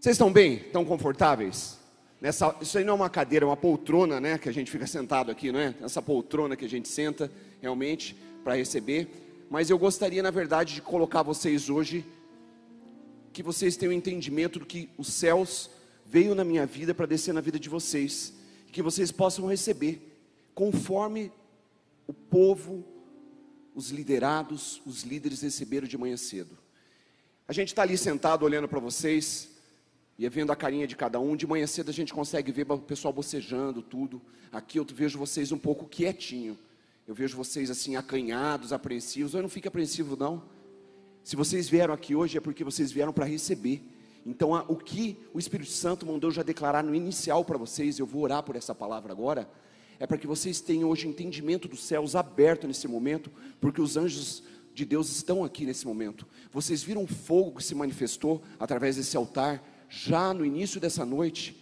Vocês estão bem? Estão confortáveis? Nessa, isso aí não é uma cadeira, é uma poltrona, né? Que a gente fica sentado aqui, não é? Essa poltrona que a gente senta realmente para receber. Mas eu gostaria, na verdade, de colocar vocês hoje, que vocês tenham entendimento do que os céus veio na minha vida para descer na vida de vocês, que vocês possam receber, conforme o povo, os liderados, os líderes receberam de manhã cedo. A gente está ali sentado olhando para vocês, e vendo a carinha de cada um, de manhã cedo a gente consegue ver o pessoal bocejando, tudo. Aqui eu vejo vocês um pouco quietinho. Eu vejo vocês assim acanhados, apreensivos. Eu não fico apreensivo não. Se vocês vieram aqui hoje é porque vocês vieram para receber. Então, o que o Espírito Santo mandou já declarar no inicial para vocês, eu vou orar por essa palavra agora, é para que vocês tenham hoje entendimento dos céus aberto nesse momento, porque os anjos de Deus estão aqui nesse momento. Vocês viram o fogo que se manifestou através desse altar já no início dessa noite.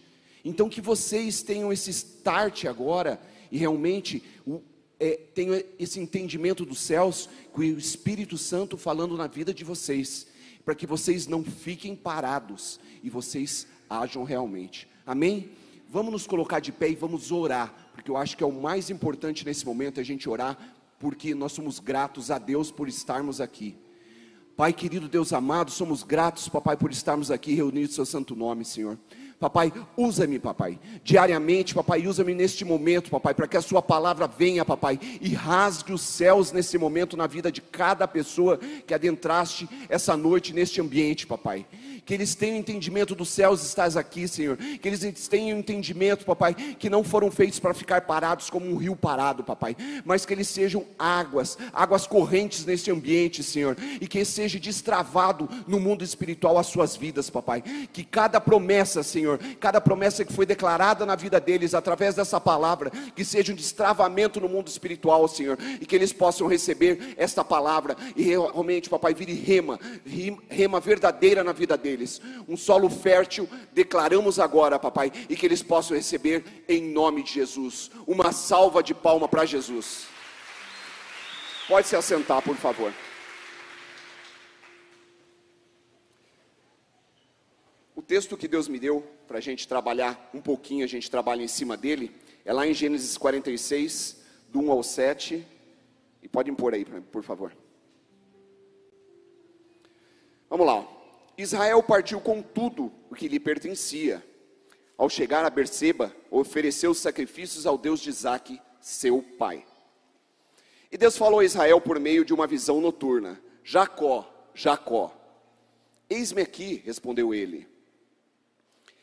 Então, que vocês tenham esse start agora e realmente o, é, tenham esse entendimento dos céus, com o Espírito Santo falando na vida de vocês, para que vocês não fiquem parados e vocês ajam realmente. Amém? Vamos nos colocar de pé e vamos orar, porque eu acho que é o mais importante nesse momento é a gente orar, porque nós somos gratos a Deus por estarmos aqui. Pai querido, Deus amado, somos gratos, papai, por estarmos aqui reunidos em seu santo nome, Senhor. Papai, usa-me, papai, diariamente, papai, usa-me neste momento, papai, para que a sua palavra venha, papai, e rasgue os céus nesse momento na vida de cada pessoa que adentraste essa noite neste ambiente, papai. Que eles tenham entendimento dos céus estás aqui, Senhor, que eles tenham entendimento, papai, que não foram feitos para ficar parados como um rio parado, papai, mas que eles sejam águas, águas correntes neste ambiente, Senhor, e que seja destravado no mundo espiritual as suas vidas, papai, que cada promessa, Senhor, cada promessa que foi declarada na vida deles através dessa palavra, que seja um destravamento no mundo espiritual, Senhor, e que eles possam receber esta palavra e realmente, papai, vire rema, rema verdadeira na vida deles. Um solo fértil, declaramos agora, papai, e que eles possam receber em nome de Jesus. Uma salva de palma para Jesus. Pode se assentar, por favor. O texto que Deus me deu para a gente trabalhar um pouquinho, a gente trabalha em cima dele, é lá em Gênesis 46, do 1 ao 7. E pode impor aí, por favor. Vamos lá. Israel partiu com tudo o que lhe pertencia. Ao chegar a Berseba, ofereceu sacrifícios ao Deus de Isaac, seu pai. E Deus falou a Israel por meio de uma visão noturna: Jacó, Jacó. Eis-me aqui, respondeu ele.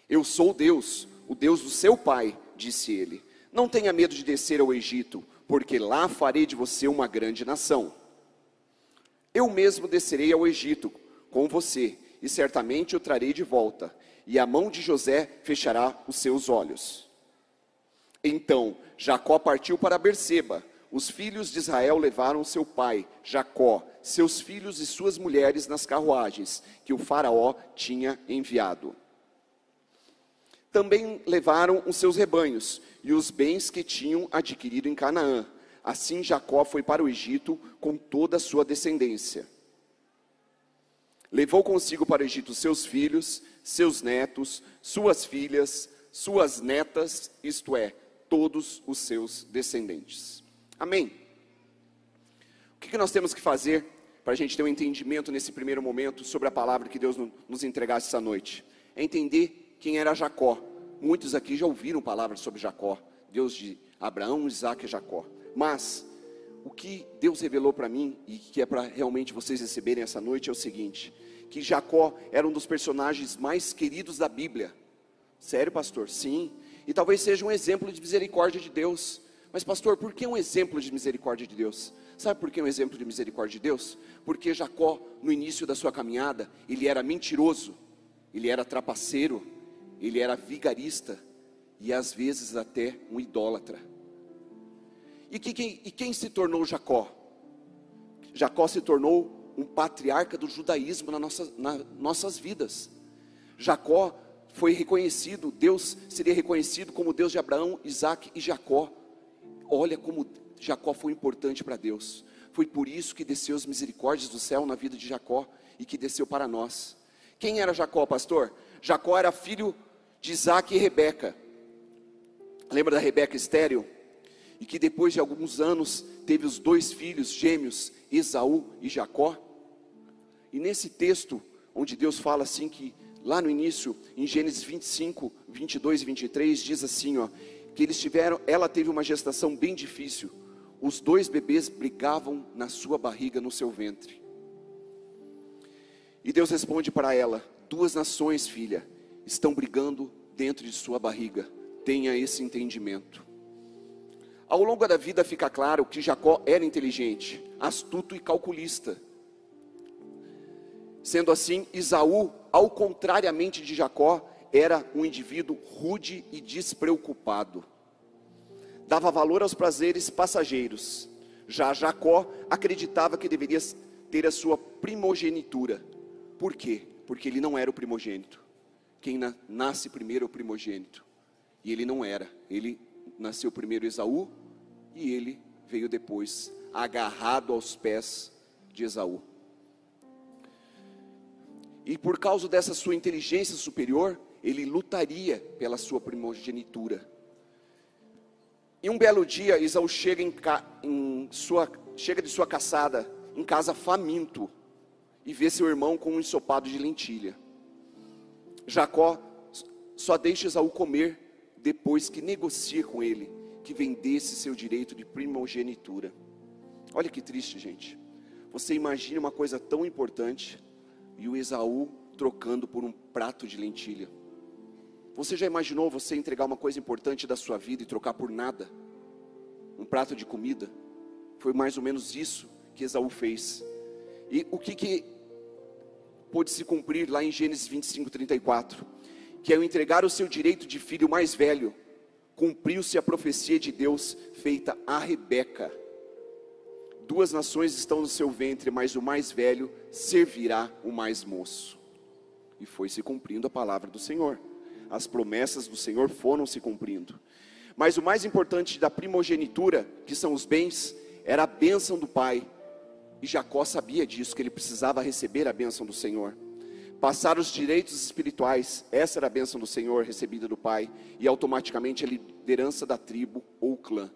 Eu sou Deus, o Deus do seu pai, disse ele. Não tenha medo de descer ao Egito, porque lá farei de você uma grande nação. Eu mesmo descerei ao Egito com você e certamente o trarei de volta, e a mão de José fechará os seus olhos. Então Jacó partiu para Berseba. Os filhos de Israel levaram seu pai, Jacó, seus filhos e suas mulheres nas carruagens que o Faraó tinha enviado. Também levaram os seus rebanhos e os bens que tinham adquirido em Canaã. Assim Jacó foi para o Egito com toda a sua descendência levou consigo para o Egito seus filhos, seus netos, suas filhas, suas netas, isto é, todos os seus descendentes. Amém. O que nós temos que fazer para a gente ter um entendimento nesse primeiro momento sobre a palavra que Deus nos entregasse essa noite? É entender quem era Jacó. Muitos aqui já ouviram palavras sobre Jacó, Deus de Abraão, Isaac e Jacó. Mas o que Deus revelou para mim e que é para realmente vocês receberem essa noite é o seguinte: que Jacó era um dos personagens mais queridos da Bíblia. Sério, pastor? Sim. E talvez seja um exemplo de misericórdia de Deus. Mas, pastor, por que um exemplo de misericórdia de Deus? Sabe por que um exemplo de misericórdia de Deus? Porque Jacó, no início da sua caminhada, ele era mentiroso, ele era trapaceiro, ele era vigarista e às vezes até um idólatra. E, que, quem, e quem se tornou Jacó? Jacó se tornou um patriarca do judaísmo na nas nossas vidas. Jacó foi reconhecido, Deus seria reconhecido como Deus de Abraão, Isaac e Jacó. Olha como Jacó foi importante para Deus. Foi por isso que desceu as misericórdias do céu na vida de Jacó e que desceu para nós. Quem era Jacó, pastor? Jacó era filho de Isaac e Rebeca. Lembra da Rebeca estéreo? E que depois de alguns anos teve os dois filhos gêmeos, Esaú e Jacó. E nesse texto, onde Deus fala assim que lá no início, em Gênesis 25, 22 e 23, diz assim, ó, que eles tiveram, ela teve uma gestação bem difícil. Os dois bebês brigavam na sua barriga, no seu ventre. E Deus responde para ela: Duas nações, filha, estão brigando dentro de sua barriga. Tenha esse entendimento. Ao longo da vida fica claro que Jacó era inteligente, astuto e calculista. Sendo assim, Isaú, ao contrariamente de Jacó, era um indivíduo rude e despreocupado. Dava valor aos prazeres passageiros. Já Jacó acreditava que deveria ter a sua primogenitura. Por quê? Porque ele não era o primogênito. Quem na, nasce primeiro é o primogênito. E ele não era. Ele nasceu primeiro Esaú e ele veio depois, agarrado aos pés de Esaú. E por causa dessa sua inteligência superior, ele lutaria pela sua primogenitura. E um belo dia, Isaú chega, em, em sua, chega de sua caçada em casa faminto e vê seu irmão com um ensopado de lentilha. Jacó só deixa Esaú comer depois que negocia com ele que vendesse seu direito de primogenitura. Olha que triste, gente. Você imagina uma coisa tão importante e o Esaú trocando por um prato de lentilha. Você já imaginou você entregar uma coisa importante da sua vida e trocar por nada? Um prato de comida? Foi mais ou menos isso que Esaú fez. E o que, que pôde se cumprir lá em Gênesis 25, 34? Que ao entregar o seu direito de filho mais velho, cumpriu-se a profecia de Deus feita a Rebeca. Duas nações estão no seu ventre, mas o mais velho servirá o mais moço. E foi se cumprindo a palavra do Senhor. As promessas do Senhor foram se cumprindo. Mas o mais importante da primogenitura, que são os bens, era a bênção do pai. E Jacó sabia disso, que ele precisava receber a bênção do Senhor. Passar os direitos espirituais, essa era a bênção do Senhor recebida do pai, e automaticamente a liderança da tribo ou clã.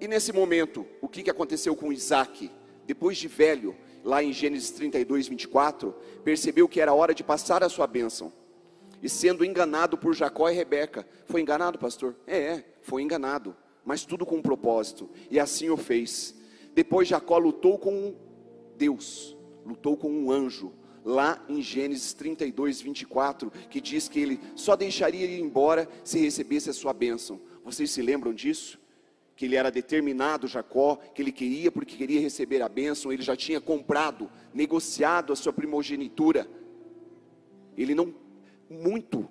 E nesse momento, o que, que aconteceu com Isaac? Depois de velho, lá em Gênesis 32, 24, percebeu que era hora de passar a sua bênção. E sendo enganado por Jacó e Rebeca, foi enganado, pastor? É, é, foi enganado, mas tudo com um propósito, e assim o fez. Depois Jacó lutou com Deus, lutou com um anjo, lá em Gênesis 32, 24, que diz que ele só deixaria ir embora se recebesse a sua bênção. Vocês se lembram disso? Que ele era determinado, Jacó, que ele queria porque queria receber a bênção, ele já tinha comprado, negociado a sua primogenitura. Ele não, muito,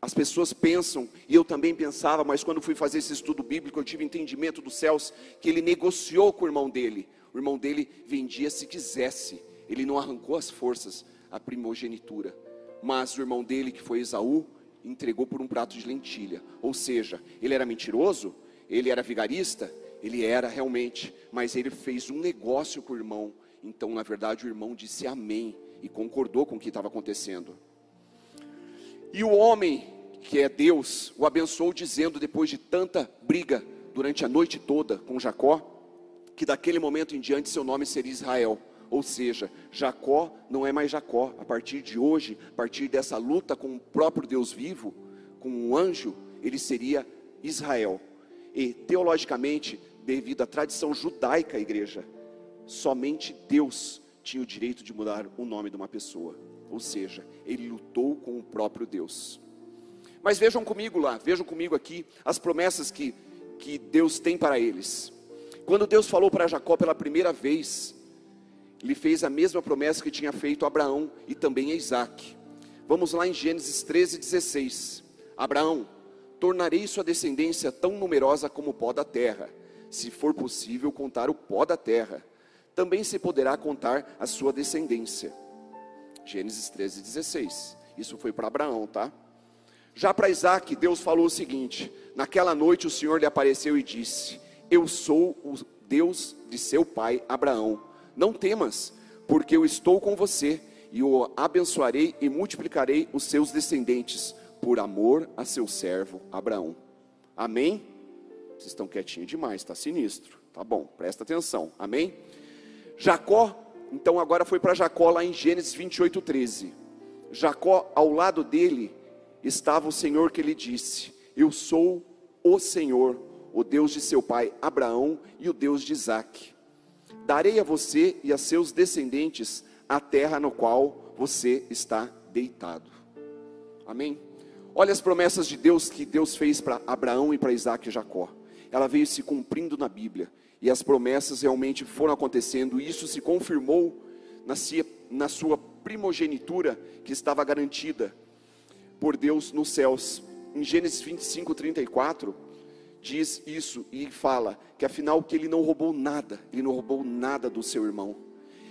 as pessoas pensam, e eu também pensava, mas quando fui fazer esse estudo bíblico, eu tive entendimento dos céus, que ele negociou com o irmão dele. O irmão dele vendia se quisesse, ele não arrancou as forças, a primogenitura. Mas o irmão dele, que foi Esaú, entregou por um prato de lentilha. Ou seja, ele era mentiroso, ele era vigarista, ele era realmente, mas ele fez um negócio com o irmão. Então, na verdade, o irmão disse amém e concordou com o que estava acontecendo. E o homem, que é Deus, o abençoou, dizendo, depois de tanta briga durante a noite toda com Jacó, que daquele momento em diante seu nome seria Israel. Ou seja, Jacó não é mais Jacó. A partir de hoje, a partir dessa luta com o próprio Deus vivo, com um anjo, ele seria Israel. E teologicamente, devido à tradição judaica, igreja, somente Deus tinha o direito de mudar o nome de uma pessoa. Ou seja, ele lutou com o próprio Deus. Mas vejam comigo lá, vejam comigo aqui as promessas que, que Deus tem para eles. Quando Deus falou para Jacó pela primeira vez, lhe fez a mesma promessa que tinha feito a Abraão e também a Isaac. Vamos lá em Gênesis 13, 16. Abraão, tornarei sua descendência tão numerosa como o pó da terra, se for possível contar o pó da terra. Também se poderá contar a sua descendência. Gênesis 13, 16. Isso foi para Abraão, tá? Já para Isaac, Deus falou o seguinte: Naquela noite o Senhor lhe apareceu e disse: Eu sou o Deus de seu pai Abraão não temas, porque eu estou com você, e o abençoarei e multiplicarei os seus descendentes, por amor a seu servo Abraão. Amém? Vocês estão quietinhos demais, está sinistro. Tá bom, presta atenção. Amém? Jacó, então agora foi para Jacó lá em Gênesis 28, 13. Jacó, ao lado dele, estava o Senhor que lhe disse: Eu sou o Senhor, o Deus de seu pai Abraão e o Deus de Isaque. Darei a você e a seus descendentes a terra no qual você está deitado. Amém? Olha as promessas de Deus que Deus fez para Abraão e para Isaac e Jacó. Ela veio se cumprindo na Bíblia. E as promessas realmente foram acontecendo. E isso se confirmou na sua, primogenitura que estava garantida por Deus nos céus. Em Gênesis 25, 34, diz isso e fala que afinal que ele não roubou nada, ele não roubou nada do seu irmão.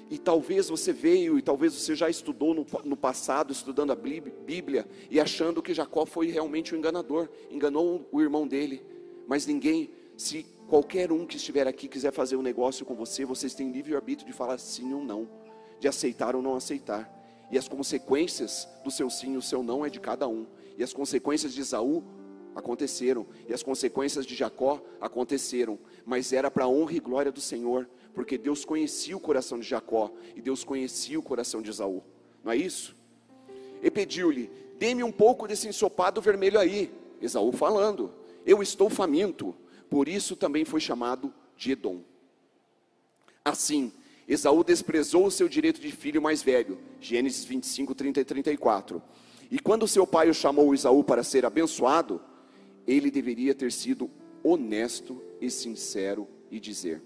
E talvez você veio, e talvez você já estudou no, no passado, estudando a Bíblia, e achando que Jacó foi realmente o um enganador, enganou o irmão dele. Mas ninguém, se qualquer um que estiver aqui quiser fazer um negócio com você, vocês têm livre-arbítrio de falar sim ou não, de aceitar ou não aceitar. E as consequências do seu sim e o seu não é de cada um. E as consequências de Esaú aconteceram, e as consequências de Jacó aconteceram, mas era para a honra e glória do Senhor, porque Deus conhecia o coração de Jacó e Deus conhecia o coração de Esaú. Não é isso? E pediu-lhe: Dê-me um pouco desse ensopado vermelho aí. Esaú falando: Eu estou faminto. Por isso também foi chamado de Edom. Assim, Esaú desprezou o seu direito de filho mais velho. Gênesis 25, 30 e 34. E quando seu pai o chamou Esaú para ser abençoado, ele deveria ter sido honesto e sincero e dizer: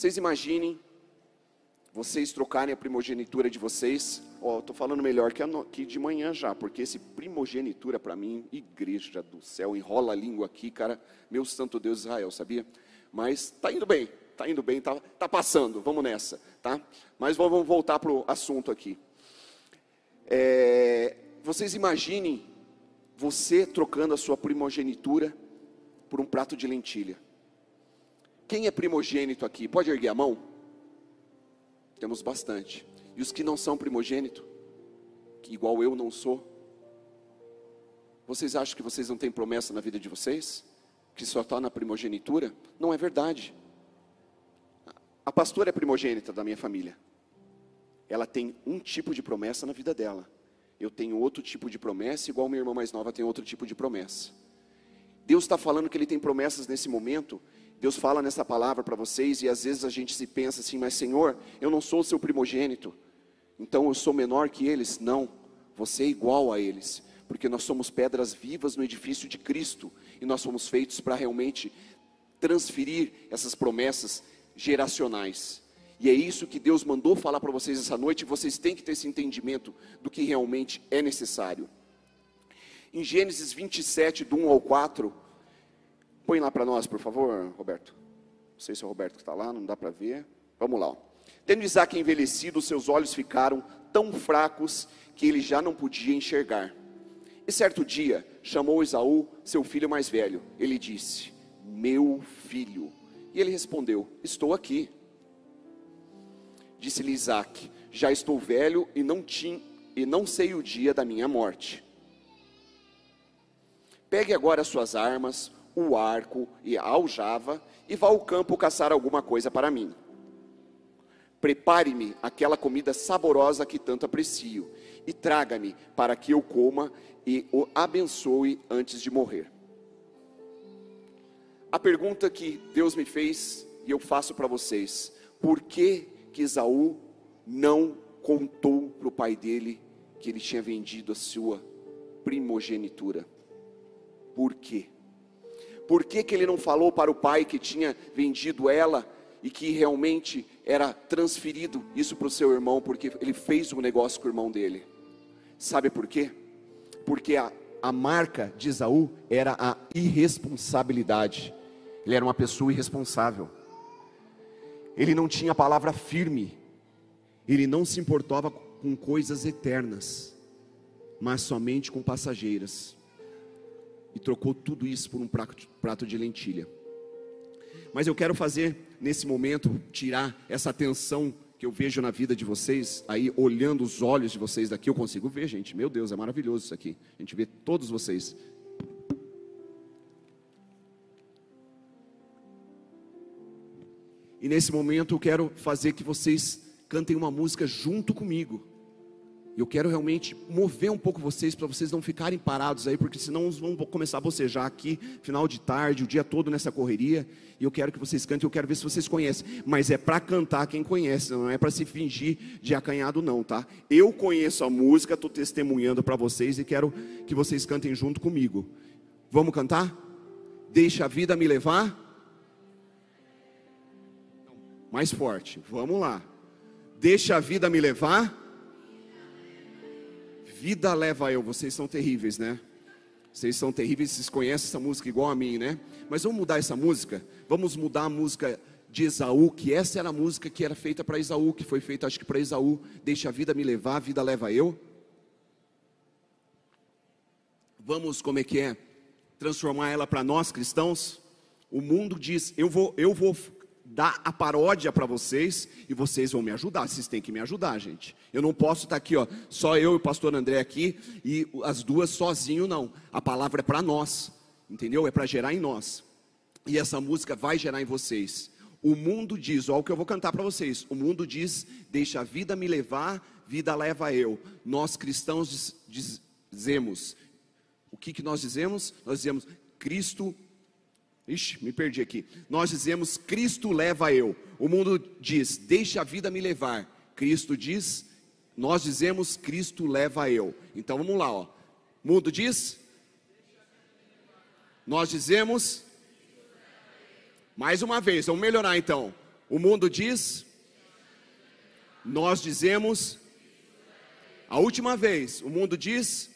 vocês imaginem vocês trocarem a primogenitura de vocês. Ó, oh, estou falando melhor que, no, que, de manhã já, porque esse primogenitura para mim, igreja do céu, enrola a língua aqui, cara, meu santo Deus Israel, sabia? Mas tá indo bem, tá indo bem, tá, tá passando, vamos nessa, tá? Mas vamos voltar para o assunto aqui. É, vocês imaginem você trocando a sua primogenitura por um prato de lentilha. Quem é primogênito aqui? Pode erguer a mão? Temos bastante. E os que não são primogênito, que igual eu não sou, vocês acham que vocês não têm promessa na vida de vocês? Que só está na primogenitura? Não é verdade. A pastora é primogênita da minha família. Ela tem um tipo de promessa na vida dela. Eu tenho outro tipo de promessa, igual minha irmã mais nova tem outro tipo de promessa. Deus está falando que Ele tem promessas nesse momento Deus fala nessa palavra para vocês e às vezes a gente se pensa assim, mas Senhor, eu não sou o seu primogênito, então eu sou menor que eles. Não, você é igual a eles, porque nós somos pedras vivas no edifício de Cristo e nós somos feitos para realmente transferir essas promessas geracionais. E é isso que Deus mandou falar para vocês essa noite, e vocês têm que ter esse entendimento do que realmente é necessário. Em Gênesis 27, do 1 ao 4, Põe lá para nós, por favor, Roberto. Não sei se é o Roberto que está lá, não dá para ver. Vamos lá. Tendo Isaac envelhecido, seus olhos ficaram tão fracos que ele já não podia enxergar. E certo dia, chamou Esaú, seu filho mais velho. Ele disse: Meu filho. E ele respondeu: Estou aqui. Disse-lhe Isaac: Já estou velho e não, tinha, e não sei o dia da minha morte. Pegue agora as suas armas, o arco e a aljava e vá ao campo caçar alguma coisa para mim. Prepare-me aquela comida saborosa que tanto aprecio e traga-me para que eu coma e o abençoe antes de morrer. A pergunta que Deus me fez e eu faço para vocês: por que que Esaú não contou para o pai dele que ele tinha vendido a sua primogenitura? Por quê? Por que, que ele não falou para o pai que tinha vendido ela e que realmente era transferido isso para o seu irmão, porque ele fez um negócio com o irmão dele? Sabe por quê? Porque a, a marca de Esaú era a irresponsabilidade. Ele era uma pessoa irresponsável. Ele não tinha palavra firme. Ele não se importava com coisas eternas, mas somente com passageiras e trocou tudo isso por um prato de lentilha. Mas eu quero fazer nesse momento tirar essa tensão que eu vejo na vida de vocês, aí olhando os olhos de vocês daqui, eu consigo ver, gente. Meu Deus, é maravilhoso isso aqui. A gente vê todos vocês. E nesse momento eu quero fazer que vocês cantem uma música junto comigo. Eu quero realmente mover um pouco vocês para vocês não ficarem parados aí, porque senão vão começar a bocejar aqui, final de tarde, o dia todo nessa correria. E eu quero que vocês cantem, eu quero ver se vocês conhecem. Mas é para cantar quem conhece, não é para se fingir de acanhado, não, tá? Eu conheço a música, estou testemunhando para vocês e quero que vocês cantem junto comigo. Vamos cantar? Deixa a vida me levar. Mais forte, vamos lá. Deixa a vida me levar vida leva eu. Vocês são terríveis, né? Vocês são terríveis, vocês conhecem essa música igual a mim, né? Mas vamos mudar essa música? Vamos mudar a música de Esaú, que essa era a música que era feita para Esaú, que foi feita acho que para Esaú. Deixa a vida me levar, a vida leva eu. Vamos, como é que é? Transformar ela para nós cristãos. O mundo diz: eu vou, eu vou dar a paródia para vocês e vocês vão me ajudar. Vocês têm que me ajudar, gente. Eu não posso estar aqui, ó, só eu e o pastor André aqui e as duas sozinho, não. A palavra é para nós, entendeu? É para gerar em nós. E essa música vai gerar em vocês. O mundo diz, olha o que eu vou cantar para vocês. O mundo diz: deixa a vida me levar, vida leva eu. Nós cristãos diz, dizemos: o que, que nós dizemos? Nós dizemos: Cristo Ixi, me perdi aqui. Nós dizemos: Cristo leva eu. O mundo diz: Deixa a vida me levar. Cristo diz: Nós dizemos: Cristo leva eu. Então vamos lá, ó. Mundo diz: Nós dizemos. Mais uma vez, vamos melhorar então. O mundo diz: Nós dizemos. A última vez, o mundo diz: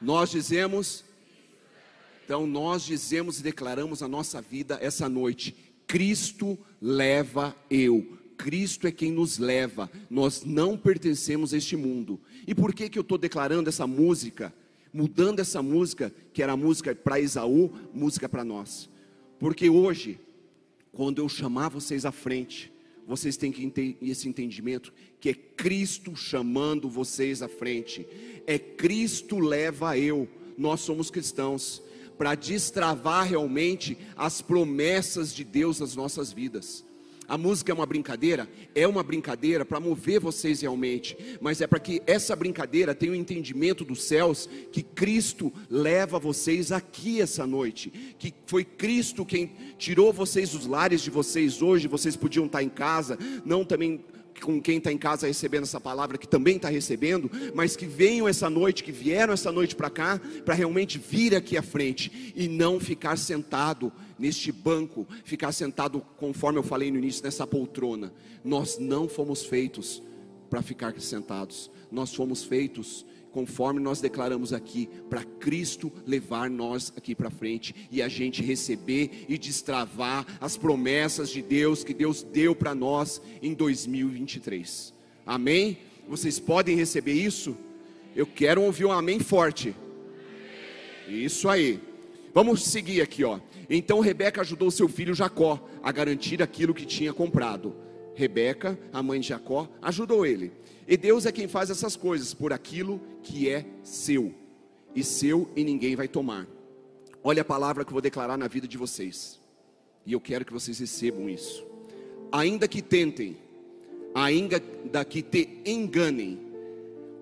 Nós dizemos. Então nós dizemos e declaramos a nossa vida essa noite: Cristo leva eu. Cristo é quem nos leva. Nós não pertencemos a este mundo. E por que que eu estou declarando essa música? Mudando essa música, que era música para Esaú, música para nós. Porque hoje, quando eu chamar vocês à frente, vocês têm que ter esse entendimento que é Cristo chamando vocês à frente. É Cristo leva eu. Nós somos cristãos para destravar realmente as promessas de Deus nas nossas vidas. A música é uma brincadeira? É uma brincadeira para mover vocês realmente, mas é para que essa brincadeira tenha o um entendimento dos céus que Cristo leva vocês aqui essa noite, que foi Cristo quem tirou vocês dos lares de vocês hoje, vocês podiam estar em casa, não também com quem está em casa recebendo essa palavra, que também está recebendo, mas que venham essa noite, que vieram essa noite para cá, para realmente vir aqui à frente e não ficar sentado neste banco, ficar sentado, conforme eu falei no início, nessa poltrona. Nós não fomos feitos para ficar sentados, nós fomos feitos conforme nós declaramos aqui, para Cristo levar nós aqui para frente e a gente receber e destravar as promessas de Deus que Deus deu para nós em 2023. Amém? Vocês podem receber isso? Eu quero ouvir um amém forte. Isso aí. Vamos seguir aqui, ó. Então Rebeca ajudou seu filho Jacó a garantir aquilo que tinha comprado. Rebeca, a mãe de Jacó, ajudou ele. E Deus é quem faz essas coisas por aquilo que é seu, e seu e ninguém vai tomar. Olha a palavra que eu vou declarar na vida de vocês, e eu quero que vocês recebam isso. Ainda que tentem, ainda que te enganem,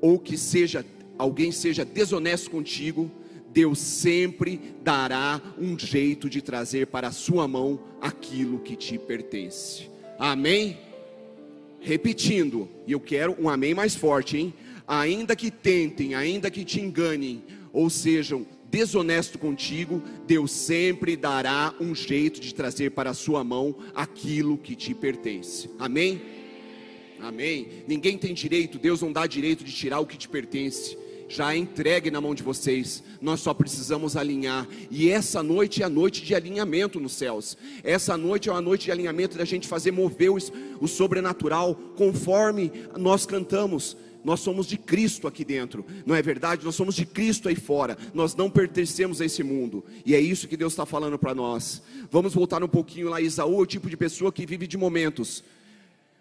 ou que seja alguém seja desonesto contigo, Deus sempre dará um jeito de trazer para a sua mão aquilo que te pertence. Amém? Repetindo, e eu quero um amém mais forte, hein? Ainda que tentem, ainda que te enganem, ou sejam desonesto contigo, Deus sempre dará um jeito de trazer para a sua mão aquilo que te pertence. Amém? Amém. Ninguém tem direito, Deus não dá direito de tirar o que te pertence já é entregue na mão de vocês. Nós só precisamos alinhar. E essa noite é a noite de alinhamento nos céus. Essa noite é uma noite de alinhamento da gente fazer mover o, o sobrenatural conforme nós cantamos. Nós somos de Cristo aqui dentro, não é verdade? Nós somos de Cristo aí fora, nós não pertencemos a esse mundo, e é isso que Deus está falando para nós. Vamos voltar um pouquinho lá, Isaú é o tipo de pessoa que vive de momentos,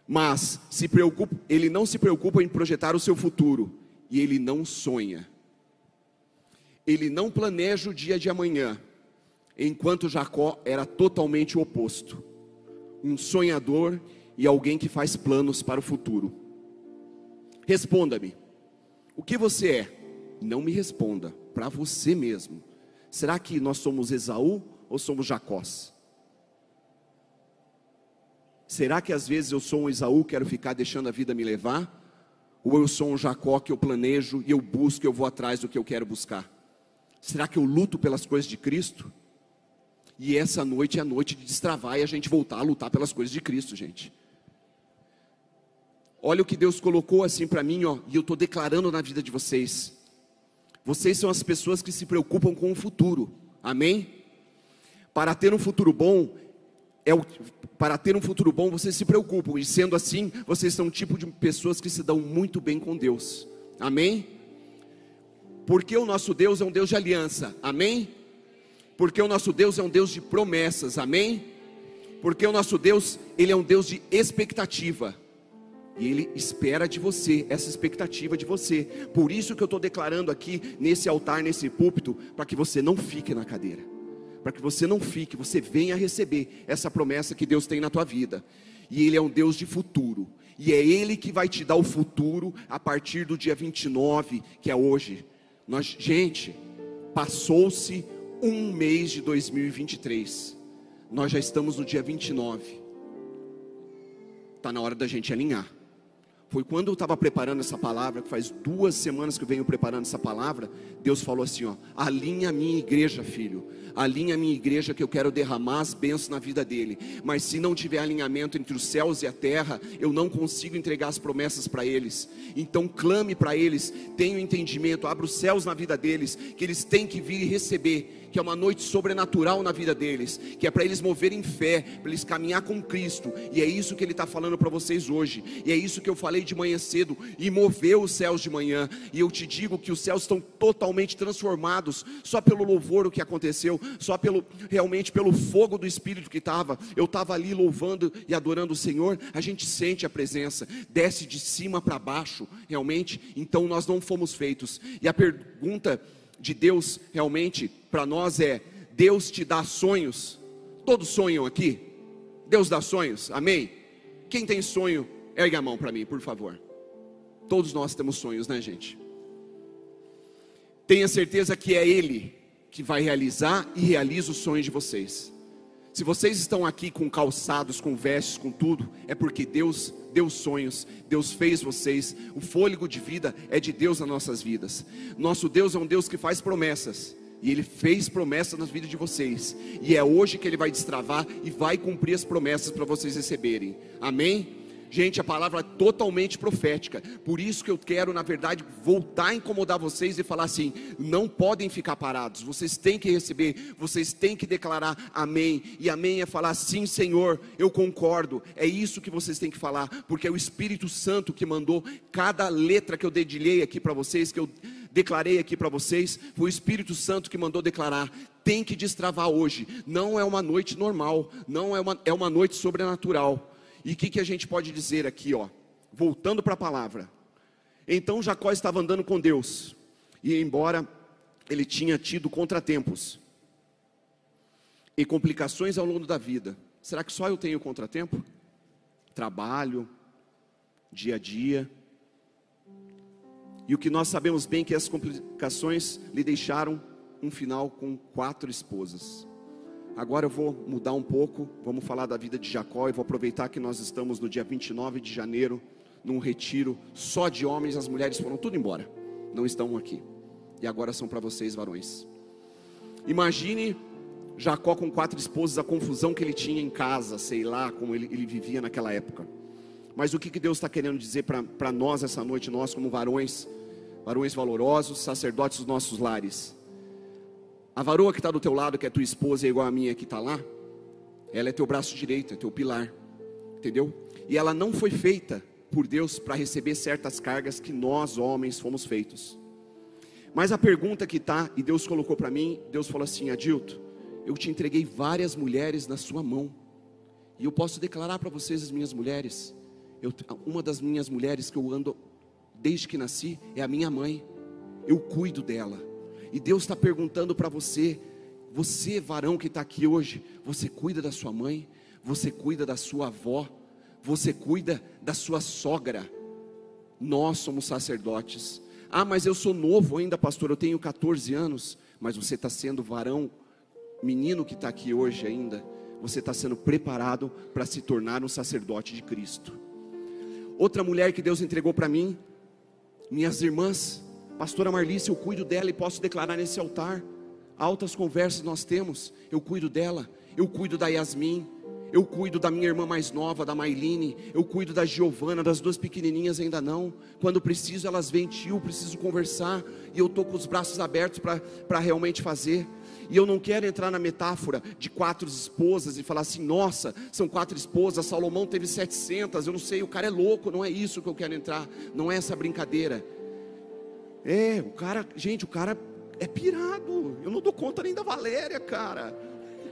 Mas se preocupa, ele não se preocupa em projetar o seu futuro e ele não sonha. Ele não planeja o dia de amanhã, enquanto Jacó era totalmente o oposto. Um sonhador e alguém que faz planos para o futuro. Responda-me: o que você é? Não me responda, para você mesmo. Será que nós somos Esaú ou somos Jacós? Será que às vezes eu sou um Esaú, quero ficar deixando a vida me levar? Ou eu sou um Jacó que eu planejo e eu busco, eu vou atrás do que eu quero buscar? Será que eu luto pelas coisas de Cristo? E essa noite é a noite de destravar e a gente voltar a lutar pelas coisas de Cristo, gente. Olha o que Deus colocou assim para mim, ó, e eu estou declarando na vida de vocês. Vocês são as pessoas que se preocupam com o futuro. Amém? Para ter um futuro bom, é o, para ter um futuro bom, vocês se preocupam. E sendo assim, vocês são um tipo de pessoas que se dão muito bem com Deus. Amém? Porque o nosso Deus é um Deus de aliança. Amém? Porque o nosso Deus é um Deus de promessas. Amém? Porque o nosso Deus, ele é um Deus de expectativa. E Ele espera de você essa expectativa de você. Por isso que eu estou declarando aqui nesse altar, nesse púlpito, para que você não fique na cadeira, para que você não fique, você venha receber essa promessa que Deus tem na tua vida. E Ele é um Deus de futuro. E é Ele que vai te dar o futuro a partir do dia 29, que é hoje. Nós, gente, passou-se um mês de 2023. Nós já estamos no dia 29. Está na hora da gente alinhar. Foi quando eu estava preparando essa palavra, que faz duas semanas que eu venho preparando essa palavra, Deus falou assim: ó, alinha a minha igreja, filho, alinha a minha igreja que eu quero derramar as bênçãos na vida dele. Mas se não tiver alinhamento entre os céus e a terra, eu não consigo entregar as promessas para eles. Então clame para eles, tenha o um entendimento, abra os céus na vida deles, que eles têm que vir e receber que é uma noite sobrenatural na vida deles, que é para eles moverem fé, para eles caminhar com Cristo, e é isso que Ele está falando para vocês hoje, e é isso que eu falei de manhã cedo, e moveu os céus de manhã, e eu te digo que os céus estão totalmente transformados, só pelo louvor o que aconteceu, só pelo realmente pelo fogo do Espírito que estava, eu estava ali louvando e adorando o Senhor, a gente sente a presença, desce de cima para baixo, realmente, então nós não fomos feitos, e a pergunta de Deus realmente para nós é: Deus te dá sonhos. Todos sonham aqui? Deus dá sonhos, amém? Quem tem sonho, ergue a mão para mim, por favor. Todos nós temos sonhos, né, gente? Tenha certeza que é Ele que vai realizar e realiza os sonhos de vocês. Se vocês estão aqui com calçados, com vestes, com tudo, é porque Deus deu sonhos, Deus fez vocês. O fôlego de vida é de Deus nas nossas vidas. Nosso Deus é um Deus que faz promessas. E Ele fez promessas nas vidas de vocês. E é hoje que Ele vai destravar e vai cumprir as promessas para vocês receberem. Amém? Gente, a palavra é totalmente profética. Por isso que eu quero, na verdade, voltar a incomodar vocês e falar assim: não podem ficar parados. Vocês têm que receber, vocês têm que declarar amém. E amém é falar sim, Senhor, eu concordo. É isso que vocês têm que falar, porque é o Espírito Santo que mandou cada letra que eu dedilhei aqui para vocês, que eu declarei aqui para vocês, foi o Espírito Santo que mandou declarar. Tem que destravar hoje. Não é uma noite normal, não é uma, é uma noite sobrenatural. E o que, que a gente pode dizer aqui, ó? Voltando para a palavra. Então Jacó estava andando com Deus, e embora ele tinha tido contratempos e complicações ao longo da vida, será que só eu tenho contratempo? Trabalho, dia a dia. E o que nós sabemos bem é que as complicações lhe deixaram um final com quatro esposas. Agora eu vou mudar um pouco, vamos falar da vida de Jacó e vou aproveitar que nós estamos no dia 29 de janeiro, num retiro só de homens, as mulheres foram tudo embora, não estão aqui. E agora são para vocês, varões. Imagine Jacó com quatro esposas, a confusão que ele tinha em casa, sei lá como ele, ele vivia naquela época. Mas o que, que Deus está querendo dizer para nós essa noite, nós como varões, varões valorosos, sacerdotes dos nossos lares? A varoa que está do teu lado, que é tua esposa, é igual a minha que está lá, ela é teu braço direito, é teu pilar, entendeu? E ela não foi feita por Deus para receber certas cargas que nós, homens, fomos feitos. Mas a pergunta que está, e Deus colocou para mim, Deus falou assim: Adilto, eu te entreguei várias mulheres na sua mão, e eu posso declarar para vocês, as minhas mulheres, Eu, uma das minhas mulheres que eu ando desde que nasci é a minha mãe. Eu cuido dela. E Deus está perguntando para você, você varão que está aqui hoje, você cuida da sua mãe, você cuida da sua avó, você cuida da sua sogra. Nós somos sacerdotes. Ah, mas eu sou novo ainda, pastor, eu tenho 14 anos. Mas você está sendo varão, menino que está aqui hoje ainda, você está sendo preparado para se tornar um sacerdote de Cristo. Outra mulher que Deus entregou para mim, minhas irmãs, pastora Marlice, eu cuido dela e posso declarar nesse altar. Altas conversas nós temos, eu cuido dela, eu cuido da Yasmin, eu cuido da minha irmã mais nova, da Mailine. Eu cuido da Giovana, das duas pequenininhas ainda não. Quando preciso, elas vêm, tio, preciso conversar. E eu estou com os braços abertos para realmente fazer. E eu não quero entrar na metáfora de quatro esposas e falar assim, nossa, são quatro esposas, Salomão teve setecentas, eu não sei, o cara é louco, não é isso que eu quero entrar, não é essa brincadeira. É, o cara, gente, o cara é pirado, eu não dou conta nem da Valéria, cara.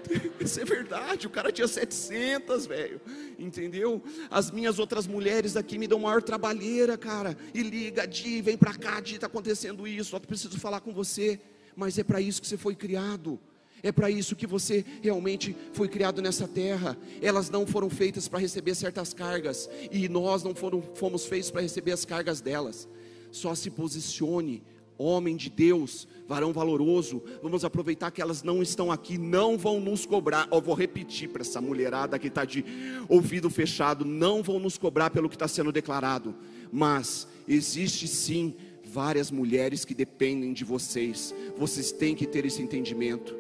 Isso é verdade, o cara tinha 700, velho. Entendeu? As minhas outras mulheres aqui me dão maior trabalheira, cara. E liga, Di, vem pra cá, Di, tá acontecendo isso. Eu preciso falar com você. Mas é para isso que você foi criado. É para isso que você realmente foi criado nessa terra. Elas não foram feitas para receber certas cargas. E nós não foram, fomos feitos para receber as cargas delas. Só se posicione homem de Deus, varão valoroso, vamos aproveitar que elas não estão aqui, não vão nos cobrar. Eu vou repetir para essa mulherada que está de ouvido fechado: não vão nos cobrar pelo que está sendo declarado, mas existe sim várias mulheres que dependem de vocês, vocês têm que ter esse entendimento.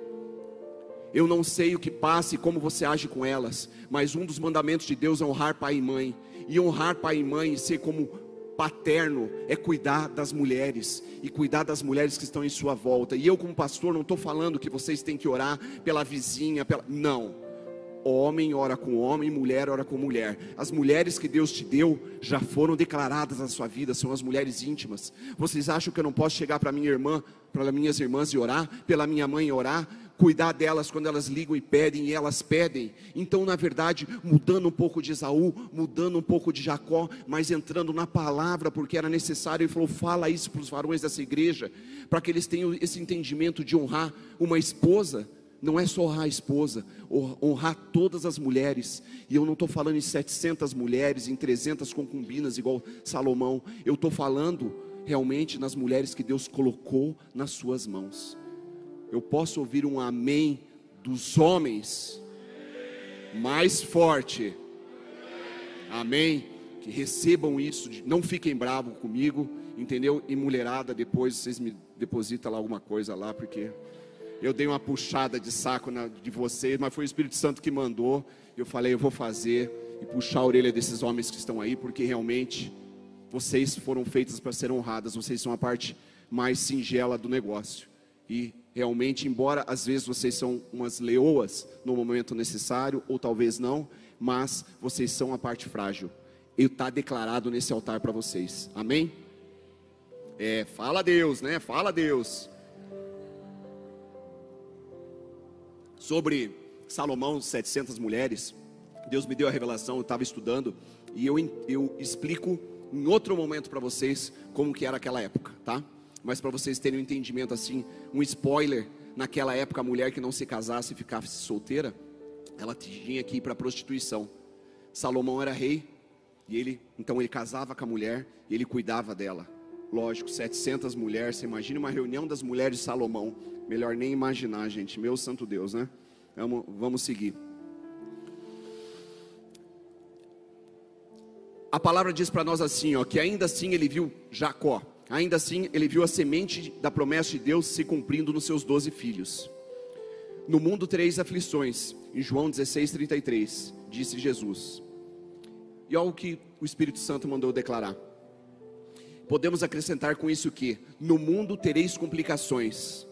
Eu não sei o que passa e como você age com elas, mas um dos mandamentos de Deus é honrar pai e mãe, e honrar pai e mãe e ser como paterno é cuidar das mulheres e cuidar das mulheres que estão em sua volta. E eu, como pastor, não estou falando que vocês têm que orar pela vizinha, pela... não. Homem ora com homem, mulher ora com mulher. As mulheres que Deus te deu já foram declaradas na sua vida, são as mulheres íntimas. Vocês acham que eu não posso chegar para minha irmã, para minhas irmãs e orar, pela minha mãe e orar? Cuidar delas quando elas ligam e pedem, e elas pedem. Então, na verdade, mudando um pouco de Esaú, mudando um pouco de Jacó, mas entrando na palavra, porque era necessário, ele falou: fala isso para os varões dessa igreja, para que eles tenham esse entendimento de honrar uma esposa. Não é só honrar a esposa, honrar todas as mulheres. E eu não estou falando em 700 mulheres, em 300 concubinas, igual Salomão. Eu estou falando realmente nas mulheres que Deus colocou nas suas mãos eu posso ouvir um amém dos homens mais forte. Amém. Que recebam isso, não fiquem bravos comigo, entendeu? E mulherada, depois vocês me depositam lá alguma coisa lá, porque eu dei uma puxada de saco na, de vocês, mas foi o Espírito Santo que mandou. Eu falei, eu vou fazer e puxar a orelha desses homens que estão aí, porque realmente vocês foram feitas para ser honradas, vocês são a parte mais singela do negócio. E realmente, embora às vezes vocês são umas leoas no momento necessário, ou talvez não, mas vocês são a parte frágil. E está declarado nesse altar para vocês. Amém? É, fala Deus, né? Fala Deus. Sobre Salomão, 700 mulheres, Deus me deu a revelação, eu estava estudando, e eu, eu explico em outro momento para vocês como que era aquela época, tá? Mas para vocês terem um entendimento assim, um spoiler, naquela época a mulher que não se casasse e ficasse solteira, ela tinha que ir para a prostituição. Salomão era rei e ele, então ele casava com a mulher e ele cuidava dela. Lógico, 700 mulheres, você imagina uma reunião das mulheres de Salomão. Melhor nem imaginar, gente. Meu santo Deus, né? Vamos, vamos seguir. A palavra diz para nós assim, ó, que ainda assim ele viu Jacó, Ainda assim, ele viu a semente da promessa de Deus se cumprindo nos seus doze filhos. No mundo tereis aflições, em João 16, 33, disse Jesus. E olha o que o Espírito Santo mandou declarar. Podemos acrescentar com isso que no mundo tereis complicações,